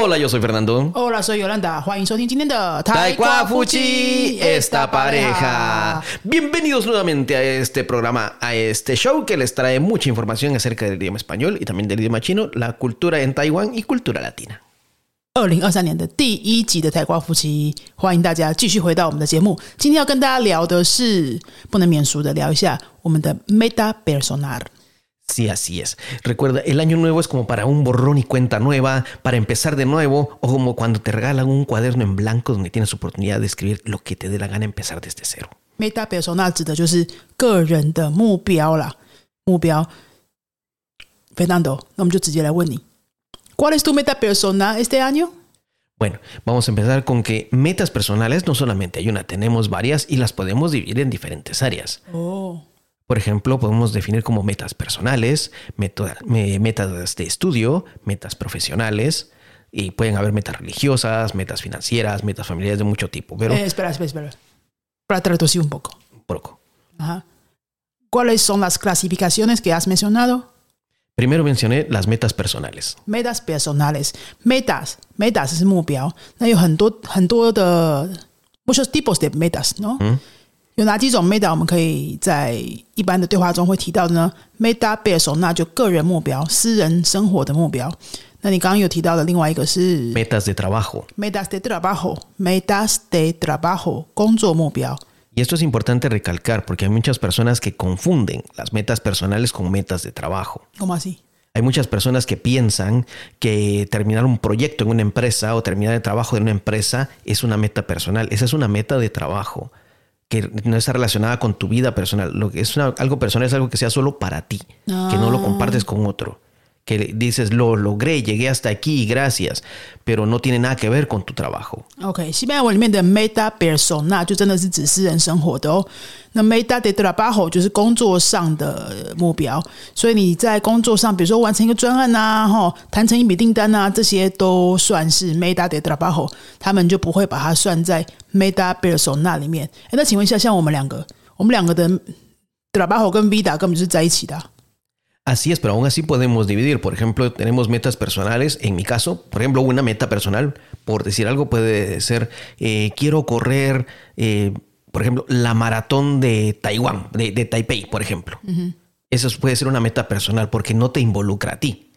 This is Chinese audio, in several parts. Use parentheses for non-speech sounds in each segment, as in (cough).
Hola, yo soy Fernando. Hola, soy Yolanda. 欢迎收听今天的 Taekwa Fuchi, esta pareja. Bienvenidos nuevamente a este programa, a este show que les trae mucha información acerca del idioma español y también del idioma chino, la cultura en Taiwán y cultura latina. 二零二三年的第一集的台瓜夫妻，欢迎大家继续回到我们的节目。今天要跟大家聊的是不能免俗的，聊一下我们的 meta personal。 Sí, así es. Recuerda, el año nuevo es como para un borrón y cuenta nueva, para empezar de nuevo, o como cuando te regalan un cuaderno en blanco donde tienes oportunidad de escribir lo que te dé la gana empezar desde cero. meta personal 指的就是个人的目标啦，目标。Fernando，那我们就直接来问你，¿Cuál es tu meta personal este año？ Bueno, vamos a empezar con que metas personales no solamente hay una, tenemos varias y las podemos dividir en diferentes áreas. 哦， Por ejemplo, podemos definir como metas personales, metas de estudio, metas profesionales, y pueden haber metas religiosas, metas financieras, metas familiares de mucho tipo. Pero... Eh, espera, espera, espera. Para traducir un poco. Un poco. Ajá. ¿Cuáles son las clasificaciones que has mencionado? Primero mencioné las metas personales. Metas personales. Metas. Metas es 目标. Hay muchos tipos de metas, ¿no? ¿Mm? 有哪几种 meta 我们可以在一般的对话中会提到的呢？meta personal 就个人目标、私人生活的目标。那你刚刚有提到的另外一个是 Metas de trabajo. metas de trabajo，metas de trabajo 工作目标。 Y esto es importante recalcar porque hay muchas personas que confunden las metas personales con metas de trabajo. ¿Cómo así？ Hay muchas personas que piensan que terminar un proyecto en una empresa o terminar el trabajo de una empresa es una meta personal. Esa es una meta de trabajo que no está relacionada con tu vida personal. Lo que es una- algo personal es algo que sea solo para ti, que no lo compartes con otro. Que dices, lo logré, llegué hasta aquí, gracias, pero no tiene nada que ver con tu trabajo. OK，西班牙文里面的 meta persona 就真的是指私人生活的哦。那 meta de trabajo 就是工作上的目标，所以你在工作上，比如说完成一个专案啊，哈，谈成一笔订单啊，这些都算是 meta de trabajo，他们就不会把它算在 meta persona 里面。哎，那请问一下，像我们两个，我们两个的 trabajo 跟 vida 根本就是在一起的、Así es, pero aún así podemos dividir. Por ejemplo, tenemos metas personales. En mi caso, por ejemplo, una meta personal, por decir algo, puede ser, eh, quiero correr, eh, por ejemplo, la maratón de Taiwán, de, de Taipei, por ejemplo. Eso puede ser una meta personal porque no te involucra a ti.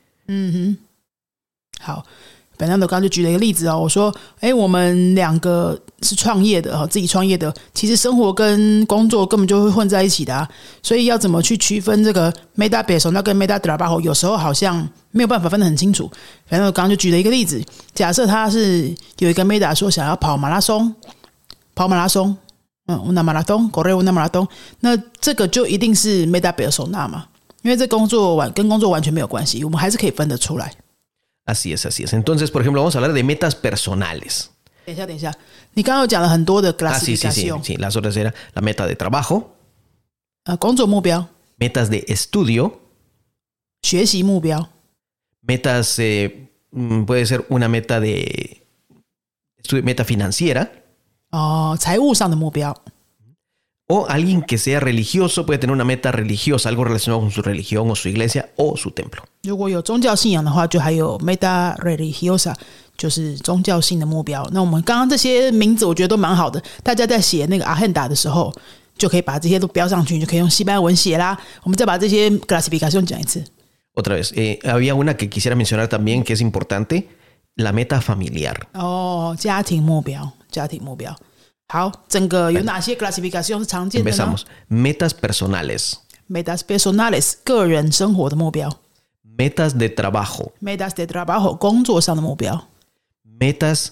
亮的刚刚就举了一个例子哦，我说，哎，我们两个是创业的哈，自己创业的，其实生活跟工作根本就会混在一起的啊，所以要怎么去区分这个 meta base 那跟 meta trabajo，有时候好像没有办法分得很清楚。反正我刚刚就举了一个例子，假设他是有一个 meta 说想要跑马拉松，跑马拉松，嗯，una maratón correr una maratón，那这个就一定是 meta persona 嘛，因为这工作完跟工作完全没有关系，我们还是可以分得出来。Así es, así es. Entonces, por ejemplo, vamos a hablar de metas personales. 等一下，等一下，你刚刚有讲了很多的 Ah, sí, sí, sí, clasificación， sí. Las otras eran la meta de trabajo, 呃，工作目标、 metas de estudio, 学习目标、 metas, eh, mm, puede ser una meta de estudio- meta financiera. 哦、财务上的目标。 O alguien que sea religioso puede tener una meta religiosa, algo relacionado con su religión o su iglesia o su templo. 如果有宗教信仰的话，就还有 meta religiosa，就是宗教性的目标。那我们刚刚这些名字，我觉得都蛮好的。大家在写那个 agenda 的时候，就可以把这些都标上去，就可以用西班牙文写啦。我们再把这些 clasificación 讲一次。 Otra vez, eh, había una que quisiera mencionar también que es importante, la meta familiar. 哦，家庭目标，家庭目标。 好，整个有哪些 classification 是常见的呢 Empezamos. Metas personales,？metas personales 个人生活的目标 metas de trabajo,，metas de trabajo 工作上的目标 metas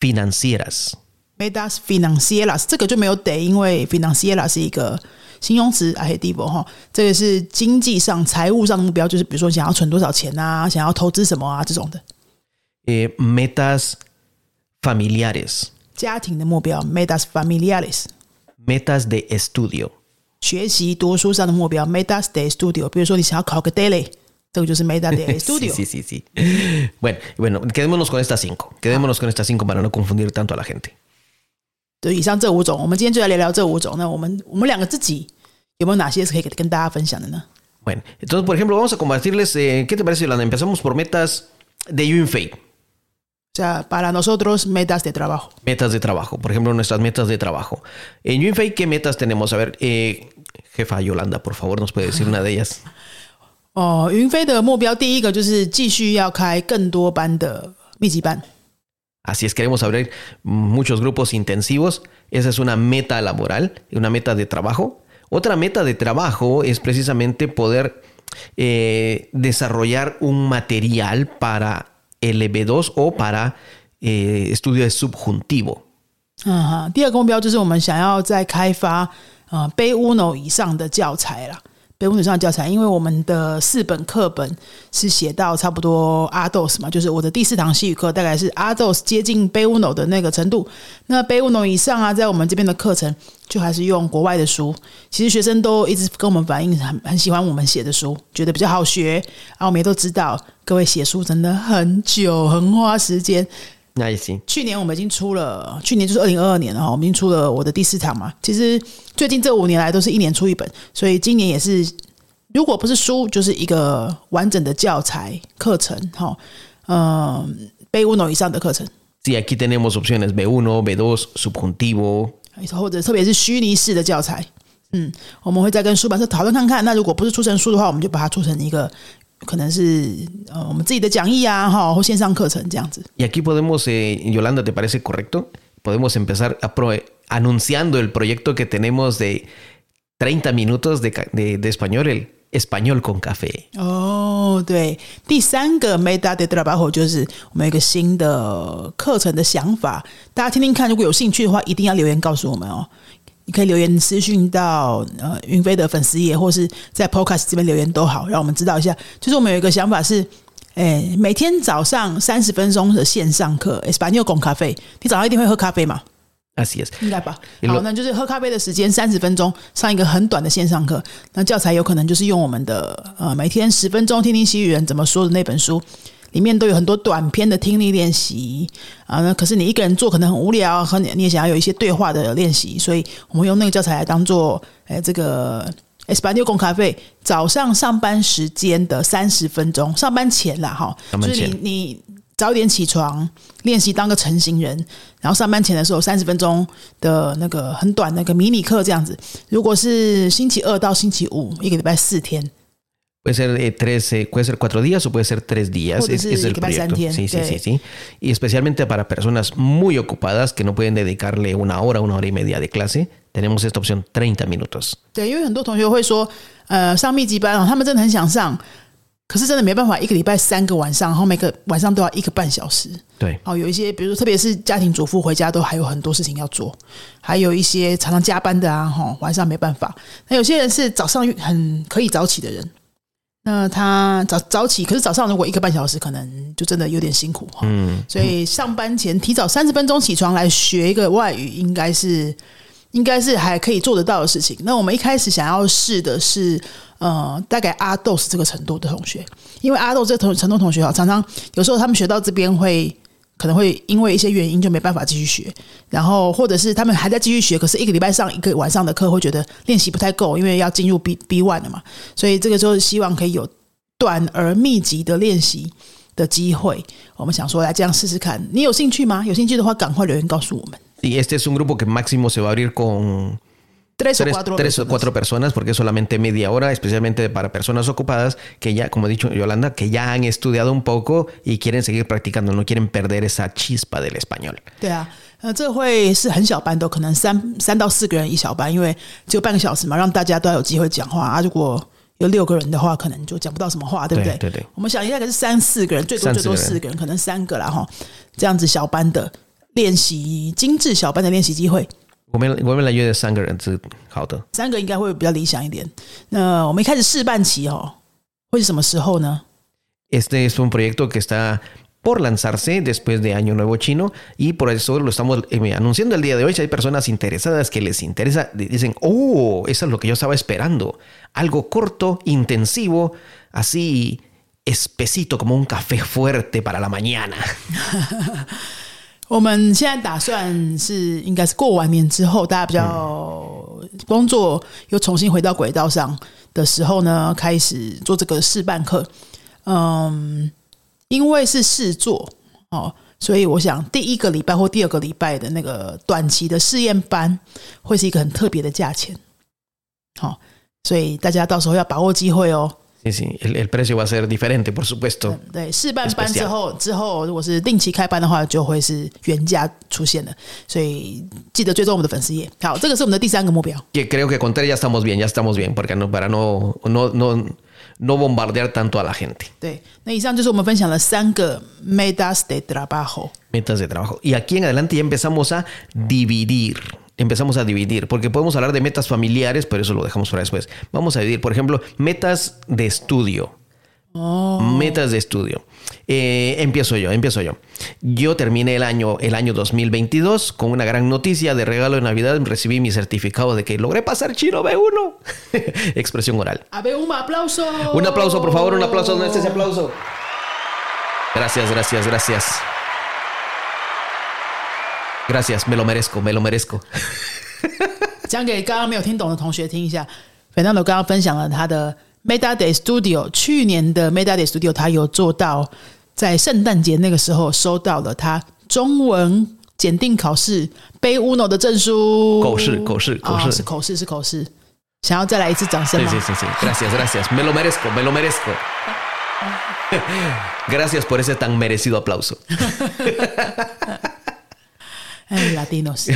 financieras,，metas financieras 这个就没有得，因为 financiera 是一个形容词 adjetivo 哈，这个是经济上、财务上的目标，就是比如说想要存多少钱啊，想要投资什么啊这种的。eh, metas familiares, 家庭的目标，metas familiares。 metas de estudio, (laughs) 学习读书上的目标，metas de estudio。比如说你想要考个 daily，这个就是 meta de Sí, estudio。 sí, sí, sí. Bueno, bueno, quedémonos con estas cinco. Quedémonos con estas cinco para no confundir tanto a la gente. 对，以上这五种，我们今天就来聊聊这五种。那我们我们两个自己有没有哪些是可以跟跟大家分享的呢？ Bueno, entonces, por ejemplo, vamos a compartirles, eh, ¿qué te parece, Yolanda? Empezamos por metas de Yunfei. sea, para nosotros metas de trabajo. Metas de trabajo, por ejemplo, nuestras metas de trabajo. En Yunfei, ¿qué metas tenemos? A ver, eh, jefa Yolanda, por favor, nos puede decir una de ellas. 哦，云飞的目标第一个就是继续要开更多班的密集班。 Así (laughs) es, queremos abrir muchos grupos intensivos. Esa es una meta laboral, una meta de trabajo. Otra meta de trabajo es precisamente poder eh, desarrollar un material para LB2 o para eh, estudio de subjuntivo. 嗯哈，第二个目标就是我们想要再开发呃 B Uno 以上的教材啦。 北五女上的教材，因为我们的四本课本是写到差不多阿斗斯嘛，就是我的第四堂西语课大概是阿斗斯接近 B Uno 的那个程度。那 B Uno 以上啊，在我们这边的课程就还是用国外的书。其实学生都一直跟我们反映很很喜欢我们写的书，觉得比较好学。然后我们也都知道，各位写书真的很久，很花时间。Ahí sí. 去年我们已经出了，去年就是二零二二年了哈，我们已经出了我的第四场嘛。其实最近这五年来都是一年出一本，所以今年也是，如果不是书，就是一个完整的教材课程哈，嗯，B Uno 以上的课程，Sí, aquí tenemos opciones B1, B2, subjuntivo. 或者特别是虚拟式的教材，嗯，我们会再跟出版社讨论看看。那如果不是出成书的话，我们就把它出成一个。可能是呃我们自己的讲义啊，哈，或线上课程这样子。Y aquí podemos, eh, Yolanda, ¿te parece correcto? Podemos empezar a pro- anunciando el proyecto que tenemos de 30 minutos de, de- de español, el español con café. 哦，对，第三个 meta de trabajo 就是我们有一个新的课程的想法，大家听听看。如果有兴趣的话，一定要留言告诉我们哦。你可以留言私讯到呃云飞的粉丝页，或是在 Podcast 这边留言都好，让我们知道一下。就是我们有一个想法是，诶，每天早上三十分钟的线上课 e s a n o 公咖啡，你早上一定会喝咖啡嘛？Yes, yes，应该吧。好，那就是喝咖啡的时间三十分钟，上一个很短的线上课。那教材有可能就是用我们的呃每天十分钟听听西语人怎么说的那本书，里面都有很多短篇的听力练习啊。那可是你一个人做可能很无聊，和你你也想要有一些对话的练习，所以我们用那个教材来当做哎这个。S 八六公咖啡早上上班时间的三十分钟，上班前啦哈，就是你你早点起床练习当个成型人，然后上班前的时候三十分钟的那个很短那个迷你课这样子。如果是星期二到星期五，一个礼拜四天，Puede ser eh, tres, eh, puede ser cuatro días o puede ser tres días. Puede Es, ser es el que pasan proyecto. bien, Sí, sí, sí. sí, sí. Y especialmente para personas muy ocupadas que no pueden dedicarle una hora, una hora y media de clase, tenemos esta opción 30 minutos. 对，因为很多同学会说，呃，上密集班哦，他们真的很想上，可是真的没办法，一个礼拜三个晚上，然后每个晚上都要一个半小时。对哦，有一些，比如说特别是家庭主妇回家都还有很多事情要做，还有一些常常加班的啊，哈、晚上没办法。那有些人是早上很可以早起的人， 那他早早起，可是早上如果一个半小时，可能就真的有点辛苦哈。嗯所以上班前提早三十分钟起床来学一个外语，应该是应该是还可以做得到的事情。那我们一开始想要试的是，呃，大概阿豆是这个程度的同学，因为阿豆这个同程度同学啊，常常有时候他们学到这边会。可能会因为一些原因就没办法继续学，然后或者是他们还在继续学，可是一个礼拜上一个晚上的课，会觉得练习不太够，因为要进入 B B one 了嘛，所以这个就是希望可以有短而密集的练习的机会。我们想说来这样试试看，你有兴趣吗？有兴趣的话，赶快留言告诉我们。Tres o tres, cuatro tres o personas. cuatro personas, porque es solamente media hora, especialmente para personas ocupadas que ya, como ha dicho Yolanda, que ya han estudiado un poco y quieren seguir practicando, no quieren perder esa chispa del español. 对啊，呃，这会是很小班的，可能三三到四个人一小班，因为只有半个小时嘛，让大家都要有机会讲话啊。如果有六个人的话，可能就讲不到什么话，对不对？对对对我们想一下，可是三四个人，最多三四个人最多四个人，可能三个啦哈。这样子小班的练习，精致小班的练习机会， 我们我们来约三个人是好的。三个应该会比较理想一点。那我们一开始试办期哦，会是什么时候呢？ Este es un proyecto que está por lanzarse después de Año Nuevo Chino y por eso lo estamos eh, anunciando el día de hoy. Si hay personas interesadas que les interesa, dicen, oh, eso es lo que yo estaba esperando. Algo corto, intensivo, así espesito como un café fuerte para la mañana. (laughs) 我们现在打算是应该是过完年之后，大家比较工作又重新回到轨道上的时候呢，开始做这个试办课。嗯，因为是试做哦，所以我想第一个礼拜或第二个礼拜的那个短期的试验班会是一个很特别的价钱。好，所以大家到时候要把握机会哦。Sí, sí, el, el precio va a ser diferente, por supuesto. 对，试办班之后，之后如果是定期开班的话，就会是原价出现的。所以记得追踪我们的粉丝页。好，这个是我们的第三个目标。 Que creo que con tres ya estamos bien, ya estamos bien, porque no, para no, no, no, no bombardear tanto a la gente. 对，那以上就是我们分享了三个 metas de trabajo。 Metas de trabajo. Y aquí en adelante ya empezamos a dividir. Empezamos a dividir, porque podemos hablar de metas familiares, pero eso lo dejamos para después. Vamos a dividir, por ejemplo, metas de estudio. Metas de estudio. Eh, empiezo yo, empiezo yo. Yo terminé el año, el año 2022 con una gran noticia de regalo de Navidad. Recibí mi certificado de que logré pasar chino B1. (laughs) Expresión oral. A ver, un aplauso. Un aplauso, por favor, un aplauso. ¿Dónde está ese aplauso? Gracias, gracias, gracias. Gracias, me lo merezco, me lo merezco. 讲给刚刚没有听懂的同学听一下。Fernando 刚刚分享了他的 Meta Day Studio，去年的 Meta Day Studio 他有做到在圣诞节那个时候收到了他中文检定考试背 Uno 的证书。口试口试口试哦是口试是口试。想要再来一次掌声吗 sí, sí, sí. Gracias, gracias. Me lo merezco, me lo merezco. Gracias por ese tan merecido aplauso. 哎，Latinos。(laughs)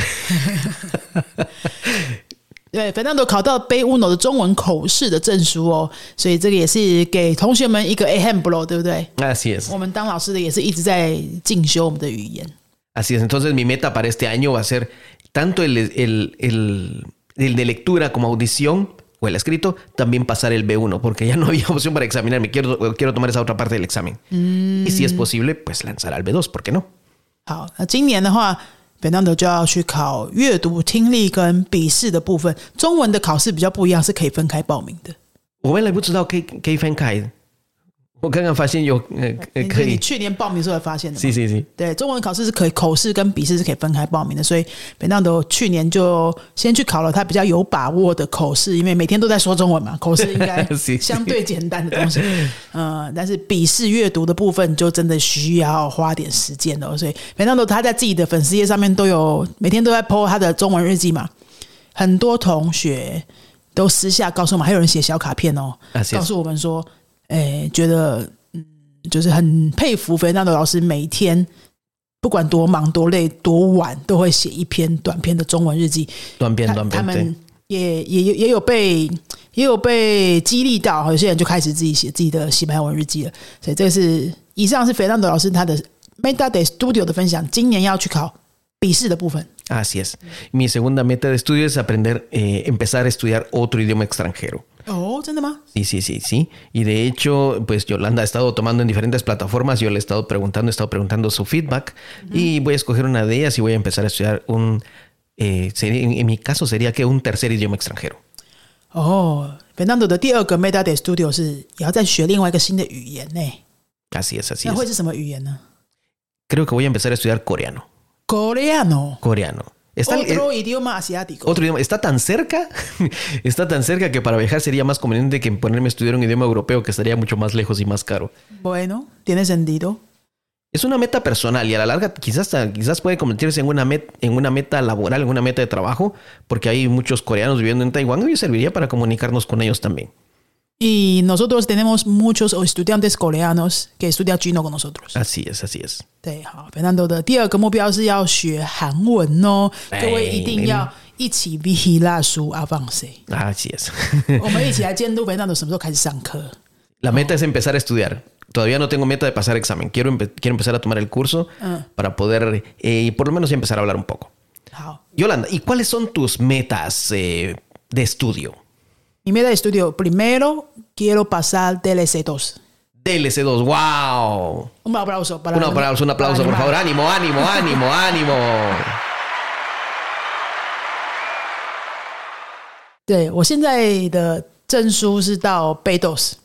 对，Fernando 考到背 Uno 的中文口试的证书哦，所以这个也是给同学们一个 ejemplo，对不对？ Así es. 我们当老师的也是一直在进修我们的语言。 Así es. Entonces mi meta para este año va a ser tanto el, el, el, el de lectura como audición o el escrito, también pasar el B1, porque ya no había (laughs) opción para examinarme. Quiero, quiero tomar esa otra parte del examen. Y si es posible, pues lanzar al B2, ¿por qué no? 好，那今年的话 就就要去考阅读、听力跟笔试的部分。中文的考试比较不一样，是可以分开报名的。我原来不知道可以可以分开，我刚刚发现有呃可以，你去年报名的时候才发现的吗？是是是，对，中文考试是可以口试跟笔试是可以分开报名的，所以 Fernando 去年就先去考了他比较有把握的口试，因为每天都在说中文嘛，(laughs) 口试应该 (laughs) 相对简单的东西。嗯，(laughs) 但是笔试阅读的部分就真的需要花点时间的，所以 Fernando 他在自己的粉丝页上面都有每天都在 po 他的中文日记嘛，很多同学都私下告诉我们，还有人写小卡片哦，啊告诉我们说，诶，觉得嗯，就是很佩服菲纳德老师，每天不管多忙多累多晚，都会写一篇短篇的中文日记。短篇短篇，他们。也也也有被也有被激励到，有些人就开始自己写自己的西班牙文日记了。所以这个是以上是菲纳德老师他的 Meta Day Studio 的分享，今年要去考笔试的部分。Así es. Mi segunda meta de estudio es aprender, eh, empezar a estudiar otro idioma extranjero. 哦，真的吗？ Sí, sí, sí, sí. Y de hecho, pues Yolanda ha estado tomando en diferentes plataformas. Yo le he estado preguntando, he estado preguntando su feedback y voy a escoger una de ellas y voy a empezar a estudiar un, eh, sería- en, en mi caso sería que un tercer idioma extranjero. 哦，Fernando 的第二个 Meta Day Studio 是也要再学另外一个新的语言呢。 Así es, así 那会 es. 是什么语言呢 Creo que voy a empezar a estudiar coreano. ？Coreano， Coreano. Está, eh, otro idioma asiático。otro idioma. Está tan cerca, (laughs) está tan cerca que para viajar sería más conveniente que ponerme a estudiar un idioma europeo que estaría mucho más lejos y más caro. Bueno, tiene sentido。Es una meta personal y a la larga quizás, quizás puede convertirse en una, met- en una meta laboral, en una meta de trabajo, porque hay muchos coreanos viviendo en Taiwán y serviría para comunicarnos con ellos también. Y nosotros tenemos muchos estudiantes coreanos que estudian chino con nosotros。 Así es, así es. 对，好，Fernando 的第二个目标是要学韩文哦，哎各位一定要一起 v i l a 书 avance， Así es. 我们一起来监督 Fernando 什么时候开始上课。 La meta es empezar a estudiar. Todavía no tengo meta de pasar examen. Quiero, empe- quiero empezar a tomar el curso para poder, eh, por lo menos, ya empezar a hablar un poco. 好， Yolanda, ¿y cuáles son tus metas eh, de estudio? Mi meta de estudio primero quiero pasar DLC2。DLC2, wow. Un aplauso para Un aplauso, un aplauso, por favor. Ánimo, ánimo, ánimo, ánimo. 对我现在的证书是到 b 斗 s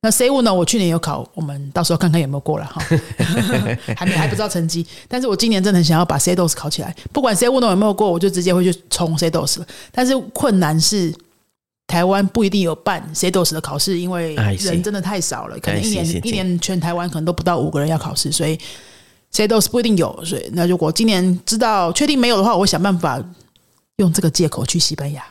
那 C 五呢？我去年有考，我们到时候看看有没有过了哈，还没还不知道成绩。但是我今年真的很想要把 C 斗 s 考起来，不管 C 五呢有没有过，我就直接会去冲 C 斗 s 了。但是困难是台湾不一定有办 CDOS 的考试，因为人真的太少了，可能一年一年全台湾可能都不到五个人要考试，所以 C dos 不一定有，所以那如果今年知道确定没有的话，我会想办法用这个借口去西班牙，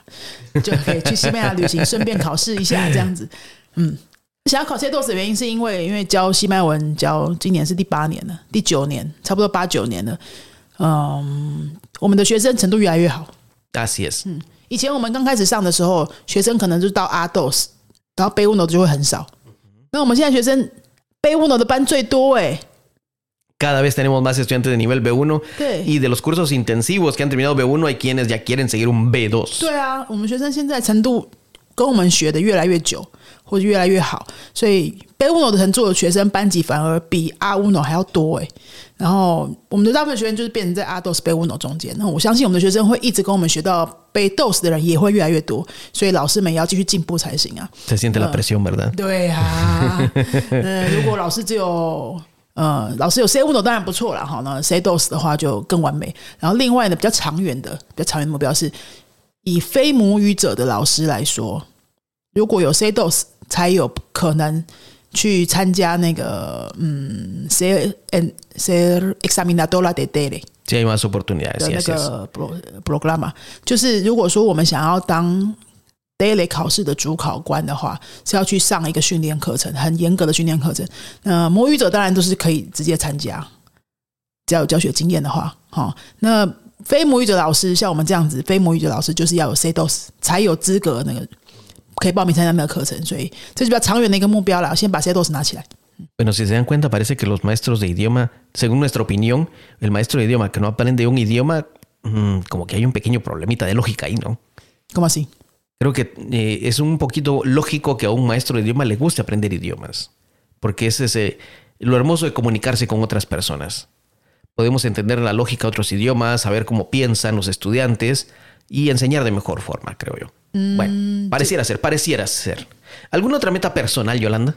就可以去西班牙旅行，顺便考试一下这样子。(laughs) 嗯，想要考 C dos 的原因是因为因为教西班牙文教今年是第八年了，第九年差不多八九年了。嗯，我们的学生程度越来越好。Así es. 以前我们刚开始上的时候，学生可能就到 A dos，然后背 uno 就会很少。那我们现在学生背 uno 的班最多哎、Cada vez tenemos más estudiantes de nivel B1 对 y de los cursos intensivos que han terminado B1 hay quienes ya quieren seguir un B2. 对啊，我们学生现在程度跟我们学的越来越久，或者越来越好，所以被 uno 的程度的学生班级反而比阿乌诺还要多哎、然后我们的大部分学生就是变成在阿 dos B uno 中间。那我相信我们的学生会一直跟我们学到被 dos 的人也会越来越多，所以老师们也要继续进步才行啊。Se siente la presión, ¿verdad? 对啊，呃，如果老师只有呃，老师有 C uno 当然不错了哈。那 C dos 的话就更完美。然后另外呢，比较长远的、比较长远的目标是，以非母语者的老师来说，如果有 C dos，才有可能去参加那个嗯 C N C examinadora de daily。Sí hay más oportunidades. 的那个 pro program，就是如果说我们想要当 daily 考试的主考官的话，是要去上一个训练课程，很严格的训练课程。那母语者当然都是可以直接参加，只要有教学经验的话，哦。那非母语者老师像我们这样子，非母语者老师就是要有 C dos 才有资格那个可以报名参加那个课程，所以这是比较长远的一个目标啦。先把 C dos 拿起来。 Bueno, si se dan cuenta, parece que los maestros de idioma, según nuestra opinión, el maestro de idioma que no aprende un idioma, mm, como que hay un pequeño problemita de lógica ahí, ¿no? ¿Cómo así? Creo que eh, es un poquito lógico que a un maestro de idioma le guste aprender idiomas, porque es ese, lo hermoso de comunicarse con otras personas. Podemos entender la lógica de otros idiomas, saber cómo piensan los estudiantes y enseñar de mejor forma, creo yo. bueno, pareciera ser, pareciera ser. ¿Alguna otra meta personal, Yolanda?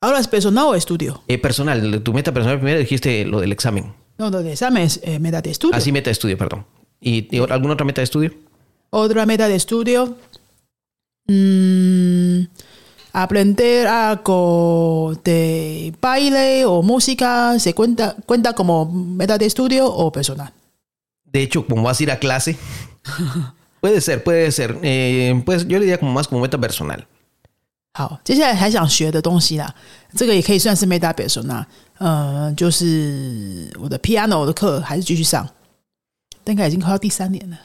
Ahora es personal o estudio. Eh, personal, tu meta personal primero dijiste lo del examen. No, no, de examen es eh, meta de estudio. Así meta de estudio, perdón. ¿Y, y alguna otra meta de estudio? Otra meta de estudio. mm, aprender algo de baile o música. ¿Se cuenta, cuenta como meta de estudio o personal? De hecho, como vas a ir a clase, (laughs) puede ser, puede ser. Eh, pues yo le diría como más como meta personal. 好，接下来还想学的东西啦，这个也可以算是 meta personal。呃，就是我的 piano 的课还是继续上，大概已经快要第三年了。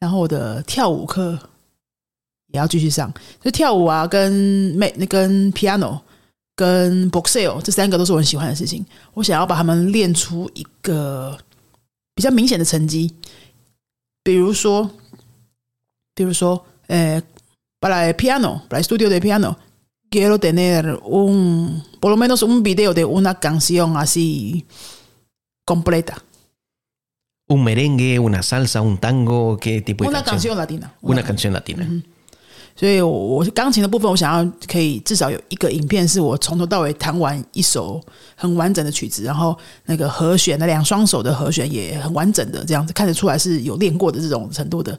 然后我的跳舞课也要继续上，就跳舞啊，跟 m 那跟 piano 跟 boxeo 这三个都是我很喜欢的事情。我想要把他们练出一个比较明显的成绩，比如说，比如说，呃。para el piano, para el estudio de piano, quiero tener un, por lo menos un video de una canción así completa. Un merengue, una salsa, un tango, ¿qué tipo de Una canción? canción latina. Una canción latina. 所以我，我钢琴的部分，我想要可以至少有一个影片，是我从头到尾弹完一首很完整的曲子，然后那个和弦的两双手的和弦也很完整的，这样子看得出来是有练过的这种程度的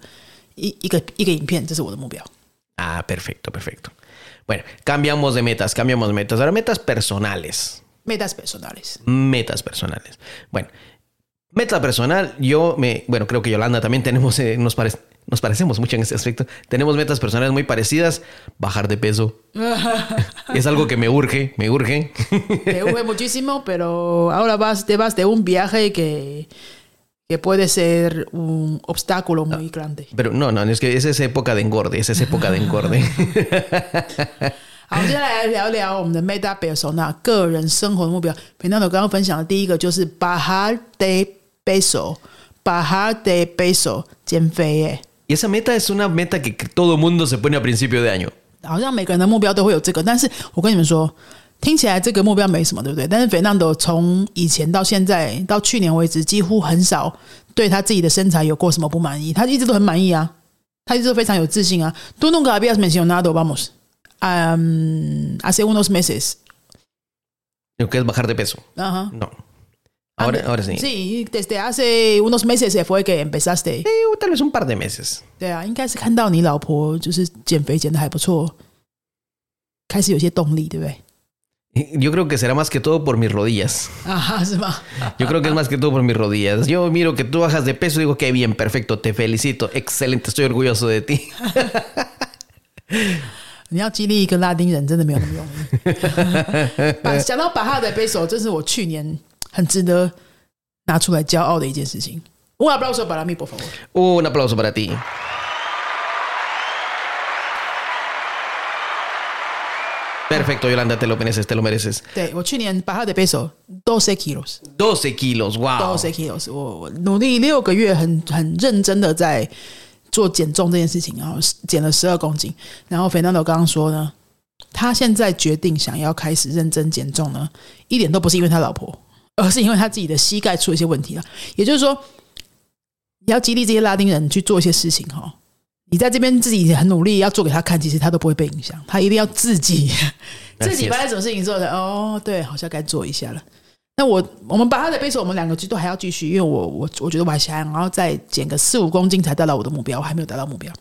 一一个一个影片，这是我的目标。Ah, perfecto, perfecto. Bueno, cambiamos de metas, cambiamos de metas. Ahora metas personales. metas personales. Metas personales. Bueno, meta personal, yo me, bueno, creo que Yolanda también tenemos, eh, nos, parece, nos parecemos mucho en ese aspecto. Tenemos metas personales muy parecidas. Bajar de peso. (laughs) es algo que me urge, me urge. Te urge muchísimo, pero ahora vas, te vas de un viaje que, que puede ser un obstáculo muy grande. Pero no, no, es que es esa época de engorde, es esa época de engorde. (laughs) 好，接下来来聊聊我们的 meta persona 个人生活的目标。平常我刚刚分享的第一个就是 bajar de peso，bajar de peso 减肥耶。y esa meta es una meta que todo mundo se pone a principio de año. 好像每个人的目标都会有这个，但是我跟你们说，听起来这个目标没什么，对不对？但是 Fernando 从以前到现在到去年为止，几乎很少对他自己的身材有过什么不满意，他一直都很满意啊，他一直都非常有自信啊。Tú nunca habías mencionado, vamos, um, hace unos meses. Lo que es bajar de peso. Ajá. No. Ahora, ahora sí. Sí, desde hace unos meses se fue que empezaste. Eh, tal vez un par de meses. 对啊，应该是看到你老婆就是减肥减的还不错，开始有些动力，对不对？ Yo creo que será más que todo por mis rodillas. Ajá,是吗？ Yo creo que es más que todo por mis rodillas. Yo miro que tú bajas de peso y digo, qué bien, perfecto, te felicito, excelente, estoy orgulloso de ti. (laughs) 你要激励一个拉丁人，真的没有那么容易。把讲到巴哈的背手，这是我去年 (laughs) 很值得拿出来骄傲的一件事情。Un aplauso para mí, por favor. Un aplauso para ti. Perfecto, Yolanda, te lo mereces, te lo mereces. 对我去年巴哈的背手12 kilos，12 kilos, wow. 12 kilos，我我努力六个月很，很认真的在做减重这件事情，然后减了十二公斤。然后 Fernando 刚刚说呢，他现在决定想要开始认真减重呢，一点都不是因为他老婆，而是因为他自己的膝盖出了一些问题了。也就是说，你要激励这些拉丁人去做一些事情哈。你在这边自己很努力要做给他看，其实他都不会被影响，他一定要自己自己发生什么事情之后的哦，对，好像该做一下了。那我我们把他的背手，我们两个都还要继续，因为我我我觉得我还想要再减个四五公斤才达到我的目标，我还没有达到目标。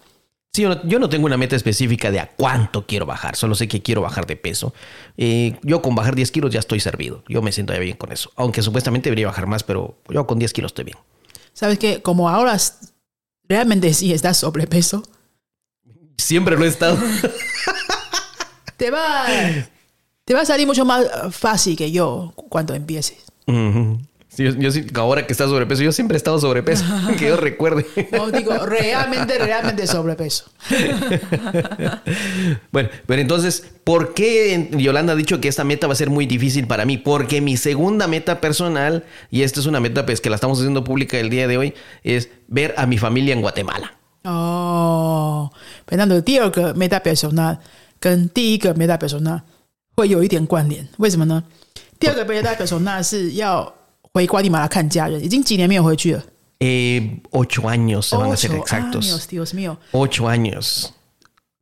Sí, yo no, yo no tengo una meta específica de a cuánto quiero bajar, solo sé que quiero bajar de peso. Eh, yo con bajar 10 kilos ya estoy servido, yo me siento ya bien con eso. Aunque supuestamente debería bajar más, pero yo con 10 kilos estoy bien. Sabes que como ahora realmente sí estás sobrepeso, Siempre lo he estado. te va te va a salir mucho más fácil que yo cuando empieces. Sí, yo, yo sí- ahora que estás sobrepeso, yo siempre he estado sobrepeso, (laughs) que yo recuerde. No digo realmente, realmente sobrepeso. (laughs) Bueno, pero entonces, ¿por qué Yolanda ha dicho que esta meta va a ser muy difícil para mí? Porque mi segunda meta personal, y esta es una meta pues que la estamos haciendo pública el día de hoy, es ver a mi familia en Guatemala. 哦，北南的第二个 meta persona 跟第一个 meta persona 会有一点关联，为什么呢？第二个 meta persona 是要 回瓜地马拉看家人，已经几年没有回去了。Eh, ocho años se van a ser Ocho exactos. años, Dios mío，Ocho años.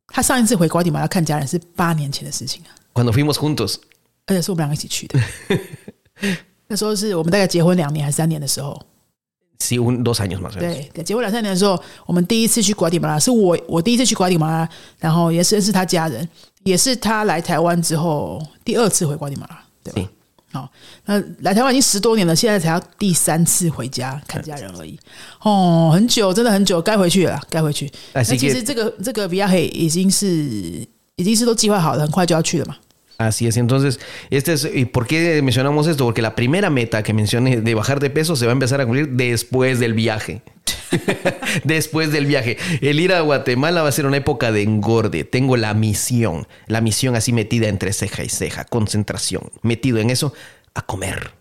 他上一次回瓜地马拉看家人是八年前的事情啊，Cuando fuimos juntos. 而且是我们两个一起去的。(laughs) 那时候是我们大概结婚两年还是三年的时候，Sí, un, dos años 对结婚两三年的时候，我们第一次去瓜地马拉，是我我第一次去瓜地马拉，然后也是认识他家人，也是他来台湾之后第二次回瓜地马拉，对吧？好，那来台湾已经十多年了，现在才要第三次回家看家人而已。哦，很久，真的很久，该回去了，该回去。那其实这个这个 viaje 已经是已经是都计划好了，很快就要去了嘛。Así es, entonces, este es, ¿y por qué mencionamos esto? Porque la primera meta que mencioné de bajar de peso se va a empezar a cumplir después del viaje. (laughs) después del viaje. El ir a Guatemala va a ser una época de engorde. Tengo la misión, la misión así metida entre ceja y ceja, concentración, metido en eso, a comer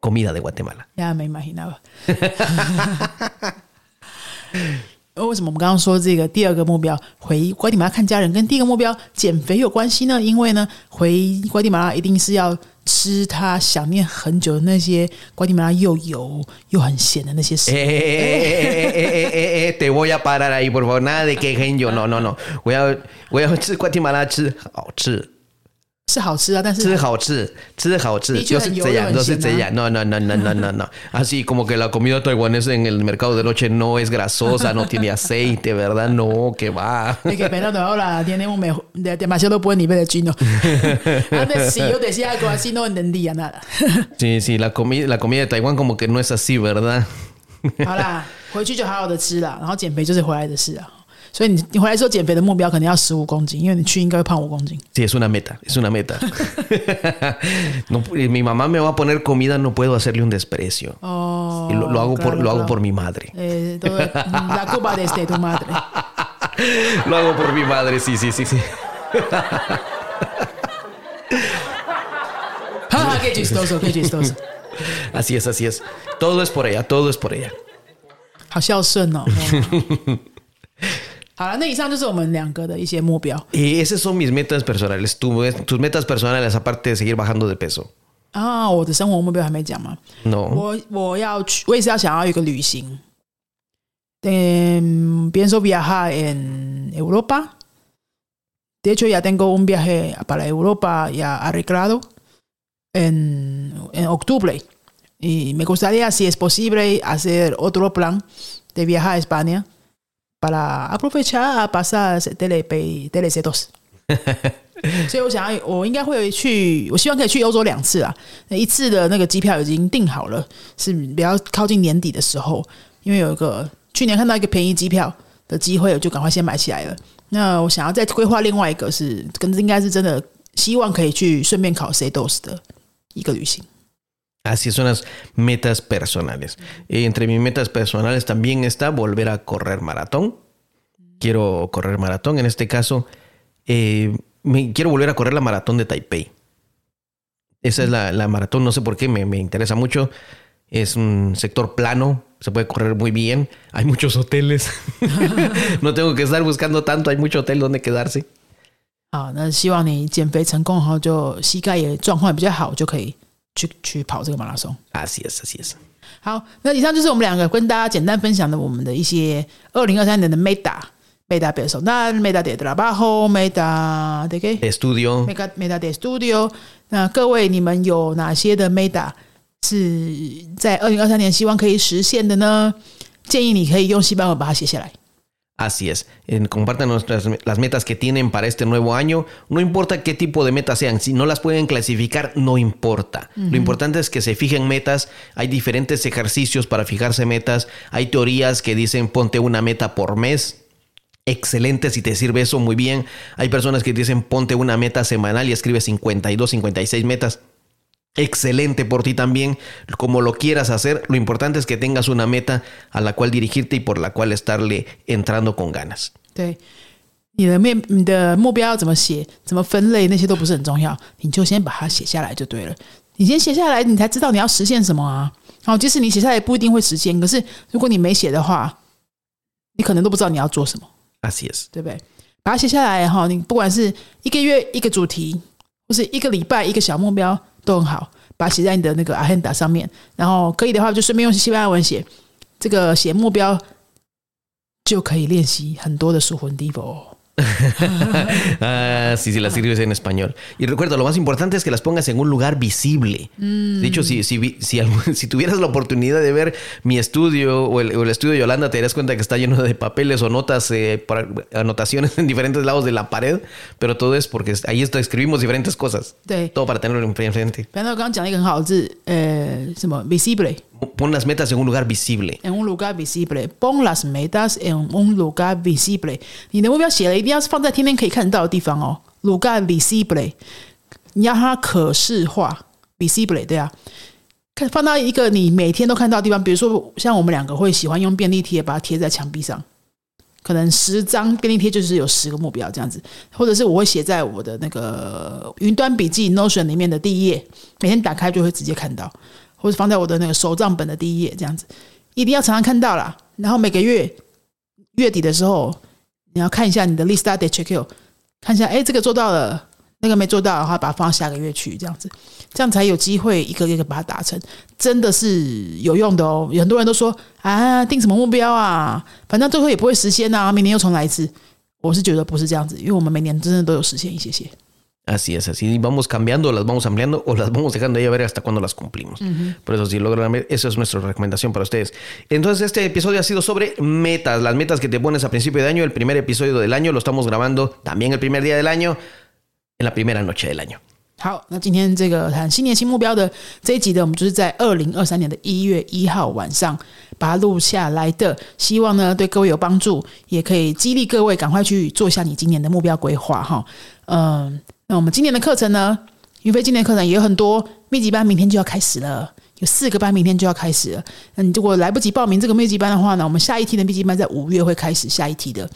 comida de Guatemala. 呀，没 imaginaba。(laughs) 为什么我们刚刚说这个第二个目标回瓜地马拉看家人，跟第一个目标减肥有关系呢？因为呢，回瓜地马拉一定是要吃他想念很久的那些瓜地马拉又油又很咸的那些食物。eh, eh, eh, eh, eh, eh, te voy a parar ahí, por favor. Nada de que genio. No, no, no. Voy a, voy a 吃 Guatemala 吃好吃。是好吃啊，但是吃好吃，吃好吃，的确很油又很咸啊。 No, no, no, no, no, no, no. (laughs) Así como que la comida taiwanesa en el mercado de noche no es grasosa, no tiene aceite, ¿verdad? No, que va. 那个 Fernando ahora tiene un mejor de demasiado buen nivel de chino. (laughs) Antes sí, yo decía algo así, no entendía nada. (laughs) Sí, sí, la comida, la comida de Taiwán como que no es así, ¿verdad? 好啦，回去就好好的吃啦，然后减肥就是回来的事啊。 所以你你回来之后减肥的目标可能要十五公斤，因为你去应该会胖五公斤。 Sí, es una meta, es una meta. (laughs) No, mi mamá me va a poner comida, no puedo hacerle un desprecio. 哦 Y lo, lo hago por, claro, lo hago claro. por mi madre. 呃，都la culpa de este tu madre。 (laughs) Lo hago por mi madre, sí, sí, sí, sí. (laughs) 哈哈，可以 chistoso，可以 chistoso， Así es, así es. Todo es por ella, todo es por ella. 好孝顺哦。 哦好了，那以上就是我们两个的一些目标 Y esas son mis metas personales. Tu- tus metas personales, aparte de seguir bajando de peso. 啊。我的生活目标还没讲吗？ No. 我我要去，我也是要想要一个旅行。嗯，pienso viajar en Europa. De hecho, ya tengo un viaje para Europa ya arreglado en, en octubre. Y me gustaría, si es posible, hacer otro plan de viajar a España Para aprovechar a pasar TLP, TLC2. (laughs) 所以我想要，我应该会去，我希望可以去欧洲两次啊。那一次的那个机票已经订好了，是比较靠近年底的时候，因为有一个去年看到一个便宜机票的机会，我就赶快先买起来了。那我想要再规划另外一个是，跟应该是真的希望可以去顺便考 CDOS 的一个旅行。Así son las metas personales. Entre mis metas personales también está volver a correr maratón. Quiero correr maratón. En este caso, eh, me, quiero volver a correr la maratón de Taipei. Esa es la, la maratón, no sé por qué, me, me, interesa mucho. Es un sector plano, se puede correr muy bien. Hay muchos hoteles. (laughs) no tengo que estar buscando tanto, hay mucho hotel donde quedarse. (laughs) 好，那希望你减肥成功后，就膝盖也状况比较好，就可以 去去跑这个马拉松。Así es, así es. 好，那以上就是我们两个跟大家简单分享的我们的一些二零二三年的 Meta Meta 别手。那 Meta de trabajo，Meta de qué？Estudio. Meta Meta de Studio。那各位，你们有哪些的 Meta 是在二零二三年希望可以实现的呢？建议你可以用西班牙文把它写下来。Así es. Compartan nuestras, las metas que tienen para este nuevo año. No importa qué tipo de metas sean. Si no las pueden clasificar, no importa. Lo importante es que se fijen metas. Hay diferentes ejercicios para fijarse metas. Hay teorías que dicen ponte una meta por mes. Excelente si te sirve eso muy bien. Hay personas que dicen ponte una meta semanal y escribe 52, 56 metas Excelente por ti también, como lo quieras hacer. Lo importante es que tengas una meta a la cual dirigirte y por la cual estarle entrando con ganas. 对，你的面你的目标要怎么写、怎么分类，那些都不是很重要，你就先把它写下来就对了。你先写下来，你才知道你要实现什么啊。好，即使你写下来不一定会实现，可是如果你没写的话，你可能都不知道你要做什么， Así es. 对不对？把它写下来哈，你不管是一个月一个主题，或是一个礼拜一个小目标 都很好，把它写在你的那个 agenda 上面，然后可以的话就顺便用西班牙文写，这个写目标就可以练习很多的属魂 devil。(laughs) ah, sí, sí, las sirves en español. Y recuerda, lo más importante es que las pongas en un lugar visible. Mm. Dicho, si, si, si, (laughs) si, tuvieras la oportunidad de ver mi estudio o el, estudio de Yolanda, te darías cuenta que está lleno de papeles o notas, eh, anotaciones (laughs) en diferentes lados de la pared, pero todo es porque ahí está, escribimos diferentes cosas. Todo para tenerlo enfrente. Pero, visible. 把你的目标写了，一定要是放在天天可以看得到的地方哦。lugar visible，你要它可视化，visible 对啊。看放到一个你每天都看到的地方，比如说像我们两个会喜欢用便利贴把它贴在墙壁上，可能十张便利贴就是有十个目标这样子，或者是我会写在我的那个云端笔记 Notion 里面的第一页，每天打开就会直接看到，或者放在我的那个手账本的第一页这样子，一定要常常看到啦。然后每个月月底的时候，你要看一下你的 lista de check 看一下，哎，这个做到了，那个没做到的话，把它放到下个月去，这样子，这样才有机会一个一个把它达成，真的是有用的哦。有很多人都说啊，定什么目标啊，反正最后也不会实现啊，明年又重来一次。我是觉得不是这样子，因为我们每年真的都有实现一些些。Así es, así vamos cambiando, las vamos ampliando o las vamos dejando ahí a ver hasta cuándo las cumplimos. Por eso, si logran ver, esa es nuestra recomendación para ustedes. Entonces, este episodio ha sido sobre metas, las metas que te pones a principio de año. El primer episodio del año lo estamos grabando también el primer día del año, en la primera noche del año. 好，那今天这个谈新年新目标的这一集呢，我们就是在二零二三年的一月一号晚上把它录下来的，希望呢对各位有帮助，也可以激励各位赶快去做一下你今年的目标规划哈。嗯， 那我们今年的课程呢，云飞今年课程也有很多，密集班明天就要开始了。有四个班明天就要开始了，那你如果来不及报名这个密集班的话呢，我们下一期的密集班在五月会开始下一期的。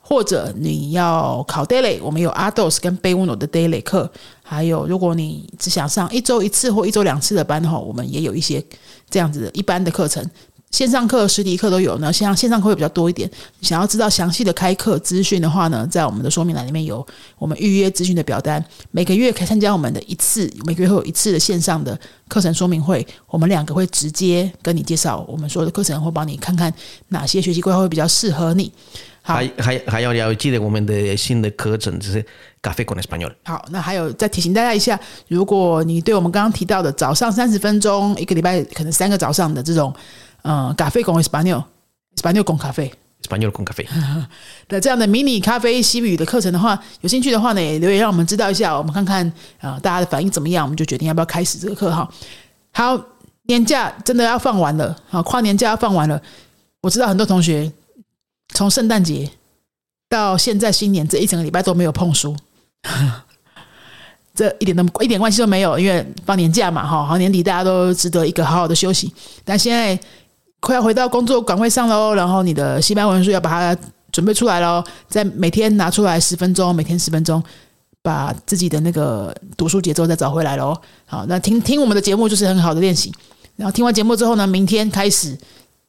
或者你要考 daily，我们有 Ados 跟 b 乌 n o 的 daily 课，还有如果你只想上一周一次或一周两次的班的话，我们也有一些这样子的一般的课程，线上课、实体课都有呢。像线上课会比较多一点。想要知道详细的开课资讯的话呢，在我们的说明栏里面有我们预约资讯的表单，每个月可以参加我们的一次，每个月会有一次的线上的课程说明会，我们两个会直接跟你介绍我们所有的课程，会帮你看看哪些学习规划会比较适合你。好。还还还要了解我们的新的课程，就是 Café con Español。好，那还有再提醒大家一下，如果你对我们刚刚提到的早上三十分钟，一个礼拜可能三个早上的这种，嗯，咖啡公 Espanol，Espanol 公咖啡，español con café。的 (laughs) 这样的迷你咖啡西语的课程的话，有兴趣的话呢，也留言让我们知道一下，我们看看啊、大家的反应怎么样，我们就决定要不要开始这个课哈。好，年假真的要放完了，好，跨年假要放完了。我知道很多同学从圣诞节到现在新年这一整个礼拜都没有碰书，(laughs) 这一点都一点关系都没有，因为放年假嘛，哈，好年底大家都值得一个好好的休息。但现在快要回到工作岗位上喽，然后你的西班牙文书要把它准备出来喽，在每天拿出来十分钟，每天十分钟，把自己的那个读书节奏再找回来喽。好，那听听我们的节目就是很好的练习。然后听完节目之后呢，明天开始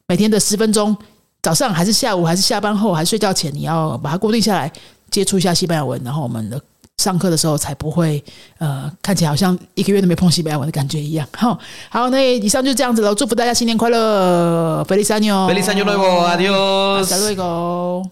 每天的十分钟，早上还是下午还是下班后还是睡觉前，你要把它固定下来，接触一下西班牙文，然后我们的上课的时候才不会呃看起来好像一个月都没碰西班牙文的感觉一样。好，好，那以上就这样子了，祝福大家新年快乐，Feliz año，Feliz año nuevo, adiós. Hasta luego.